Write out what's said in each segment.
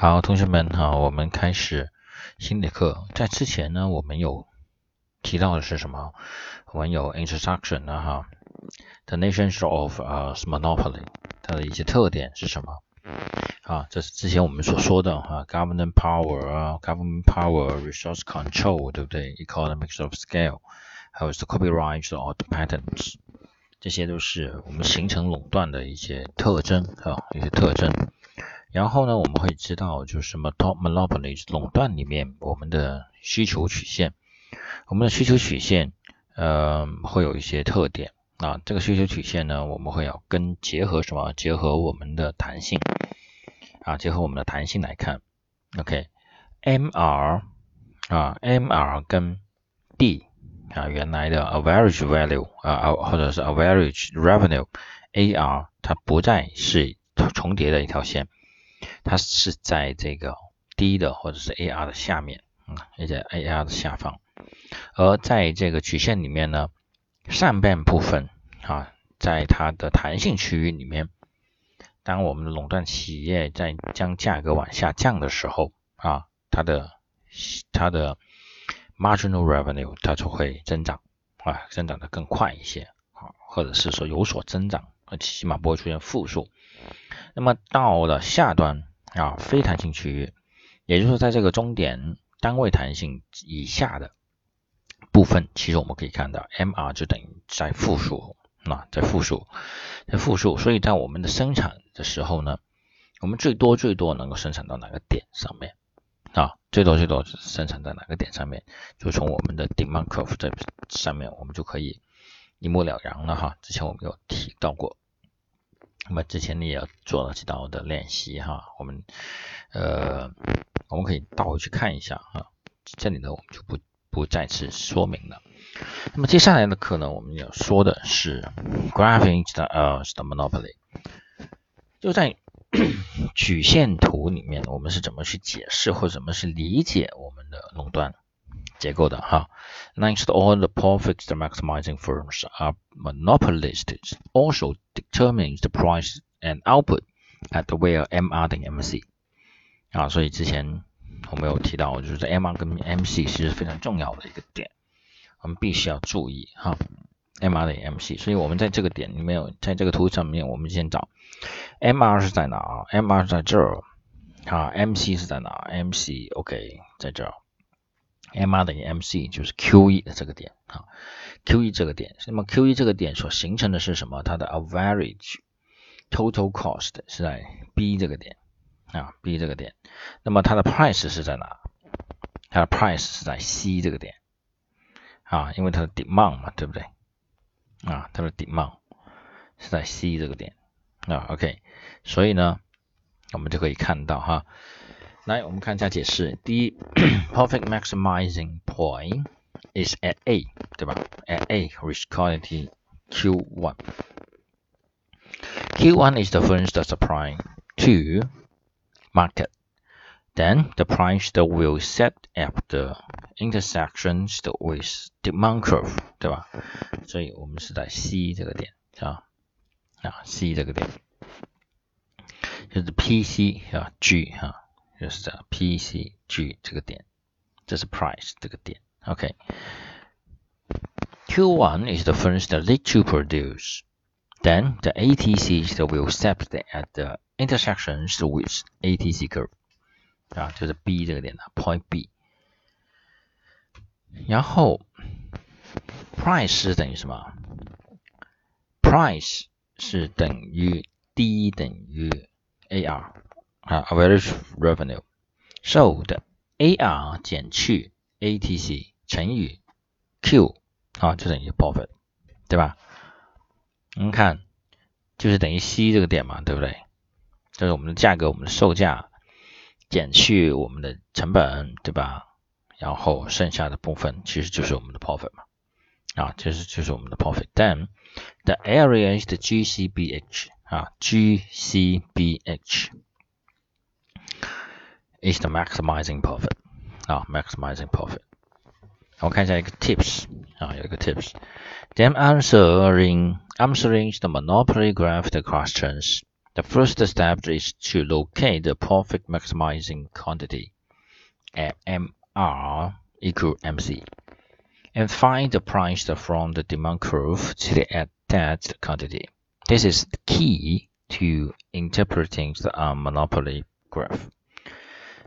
好，同学们好，我们开始新的课。在之前呢，我们有提到的是什么？我们有 introduction 啊哈，the nations of 呃 monopoly，它的一些特点是什么？啊，这是之前我们所说的哈，government power 啊，government power，resource control，对不对？economics of scale，还有是 copyright or patents，这些都是我们形成垄断的一些特征啊，一些特征。然后呢，我们会知道就是什么 top monopoly 垄断里面我们的需求曲线，我们的需求曲线呃会有一些特点啊。这个需求曲线呢，我们会要跟结合什么？结合我们的弹性啊，结合我们的弹性来看。OK，MR 啊，MR 跟 D 啊原来的 average value 啊或者是 average revenue，AR 它不再是重叠的一条线。它是在这个低的或者是 AR 的下面，嗯，也在 AR 的下方。而在这个曲线里面呢，上半部分啊，在它的弹性区域里面，当我们的垄断企业在将价格往下降的时候啊，它的它的 marginal revenue 它就会增长啊，增长的更快一些啊，或者是说有所增长，起码不会出现负数。那么到了下端啊，非弹性区域，也就是在这个终点单位弹性以下的部分，其实我们可以看到，MR 就等于在负数，那在负数，在负数，所以在我们的生产的时候呢，我们最多最多能够生产到哪个点上面啊？最多最多生产在哪个点上面？就从我们的 demand curve 在上面，我们就可以一目了然了哈。之前我们有提到过。那么之前你也做了几道的练习哈，我们呃我们可以倒回去看一下哈，这里呢我们就不不再次说明了。那么接下来的课呢，我们要说的是 graphing 的呃是的 monopoly，就在曲线图里面，我们是怎么去解释或者怎么去理解我们的垄断？结构的哈。Next, all the profit maximizing firms are monopolists. Also determines the price and output at where MR 等于 MC 啊，所以之前我们有提到，就是 MR 跟 MC 其实非常重要的一个点，我们必须要注意哈。MR 等于 MC，所以我们在这个点里面，在这个图上面，我们先找 MR 是在哪啊？MR 在这儿啊，MC 是在哪？MC OK 在这儿。M R 等于 M C 就是 Q 一的这个点啊，Q 一这个点，那么 Q 一这个点所形成的是什么？它的 average total cost 是在 B 这个点啊，B 这个点，那么它的 price 是在哪？它的 price 是在 C 这个点啊，因为它的 demand 嘛，对不对？啊，它的 demand 是在 C 这个点啊，OK，所以呢，我们就可以看到哈。来，我们看一下解释。第一，profit maximizing point is at A，对吧？At A which quantity Q1。Q1 is the first supply to market. Then the price that will set at the intersections with demand curve，对吧？所以我们是在 C 这个点啊啊 C 这个点，就是 PC 啊 G 哈。 就是这样，P C G 这个点，这是 price 这个点，OK。Q1 is the first lead to produce. Then the ATC will step at the intersections with ATC curve 啊，就是 B 这个点的 point B。然后 price 是等于什么？price 是等于 D 等于 AR。 啊，average revenue。So 的 AR 减去 ATC 乘以 Q 啊，就等于 profit，对吧？我们看就是等于 C 这个点嘛，对不对？这是我们的价格，我们的售价减去我们的成本，对吧？然后剩下的部分其实就是我们的 profit 嘛，啊，其实就是我们的 profit。Then the area is the GCBH 啊，GCBH。is the maximizing profit 啊，maximizing profit。我看一下一个 tips 啊，有一个 tips。Then answering answering the monopoly graph questions The first step is to locate the profit maximizing quantity at MR equal MC and find the price from the demand curve to at that quantity. This is the key to interpreting the uh, monopoly graph.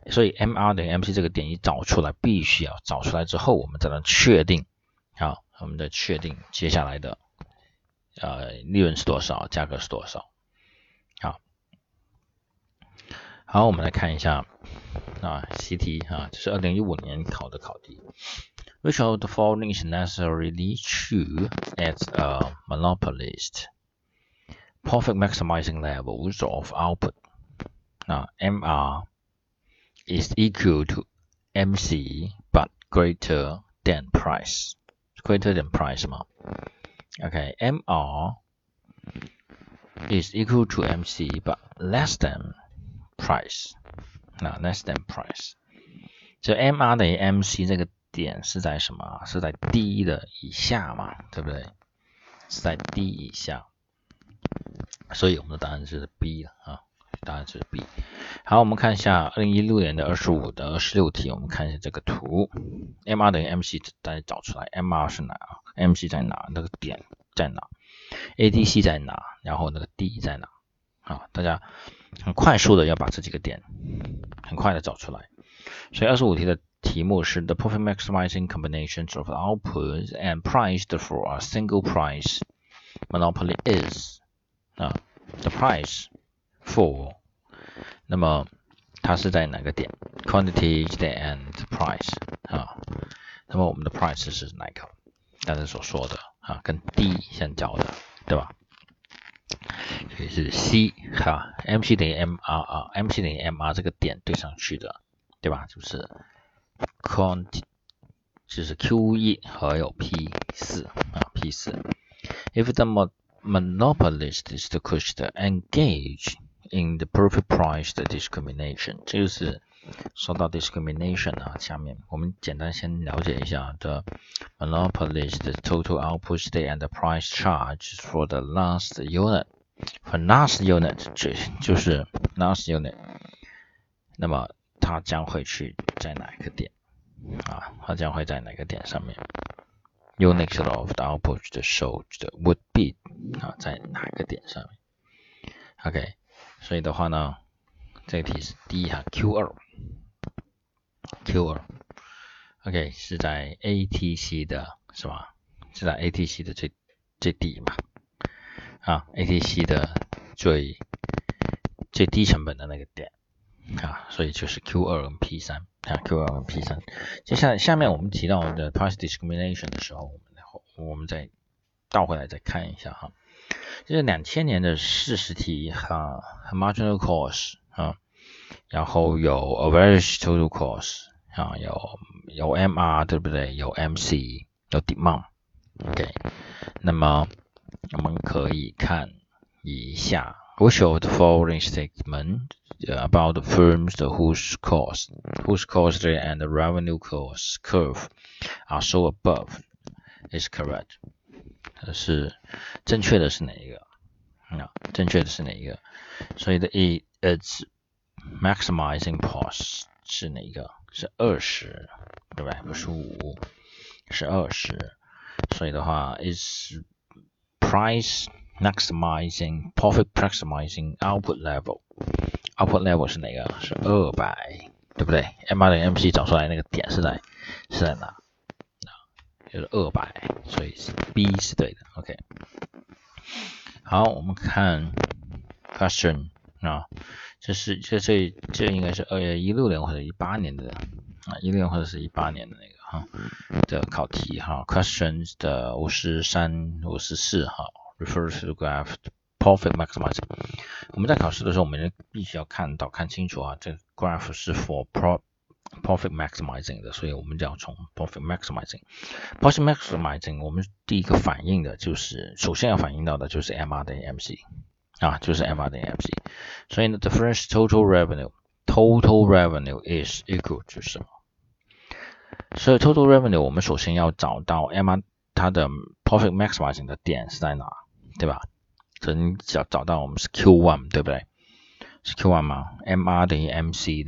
所以 MR 等于 MC 这个点一找出来，必须要找出来之后，我们才能确定，好，我们的确定接下来的呃利润是多少，价格是多少。好，好，我们来看一下啊习题啊，这是二零一五年考的考题。Which of the following is necessarily true as a monopolist? Profit maximizing levels of output. Now, MR is equal to MC but greater than price. Greater than price 嘛？Okay, MR is equal to MC but less than price. 那 less than price. 这 MR 等于 MC 这个点是在什么？是在 D 的以下嘛？对不对？是在 D 以下，所以我们的答案是 B 了啊。 答案是 B。好，我们看一下二零一六年的二十五的二十六题，我们看一下这个图，MR 等于 MC，大家找出来，MR 是哪啊？MC 在哪？那个点在哪？ADC 在哪？然后那个 D 在哪？啊，大家很快速的要把这几个点很快的找出来。所以二十五题的题目是 The profit maximizing combinations of outputs and price for a single price monopoly is 啊，the price for，那么它是在哪个点？quantity and price 啊，那么我们的 price 是哪个？刚才所说的啊，跟 D 相交的，对吧？所以是 C 哈，MC 等于 MR 啊，MC 等于 MR 这个点对上去的，对吧？就是 Quantity 就是 Q 一和有 P 四啊，P 四。If the monopolist is to push the engage in the perfect price discrimination，这就是说到 discrimination 啊，下面我们简单先了解一下 the monopolist total output state and the price charge for the last unit。for last unit 就就是 last unit，那么它将会去在哪个点啊？它将会在哪个点上面？Unit of the output show would be 啊，在哪个点上面？OK。 所以的话呢，这个题是 D 哈 Q 二，Q 二，OK 是在 ATC 的是吧？是在 ATC 的最最低嘛？啊，ATC 的最最低成本的那个点啊，所以就是 Q 二跟 P 三啊，Q 二跟 P 三。接下来下面我们提到的 price discrimination 的时候，我们我们再倒回来再看一下哈。这是两千年的四十题哈，marginal cost 啊，然后有 average total cost 啊，有有 MR 对不对？有 MC，有 demand，OK。那么我们可以看一下，which of the following statement about the firms whose cost, whose cost and revenue cost curve are so above is correct？ 是正确的是哪一个？啊，正确的是哪一个？所以的 e it's maximizing cost 是哪一个？是二十，对吧？不是五，是二十。所以的话，is price maximizing profit maximizing output level output level 是哪个？是二百，对不对？M 二零 MC 找出来那个点是在是在哪？就是二百，所以是 B 是对的。OK，好，我们看 question 啊，这是这这这应该是二月一六年或者一八年的啊，一六年或者是一八年的那个哈的考题哈。Questions 的五十三、五十四哈，refers to graph profit maximizing。我们在考试的时候，我们必须要看到看清楚啊，这 graph 是 for pro profit maximizing 的，所以我们就要从 profit maximizing。profit maximizing 我们第一个反映的就是，首先要反映到的就是 MR 等于 MC 啊，就是 MR 等于 MC。所以呢，the first total revenue total revenue is equal to 什么？所以 total revenue 我们首先要找到 MR 它的 profit maximizing 的点是在哪，对吧？这你找找到我们是 Q1 对不对？是 Q1 吗？MR 等于 MC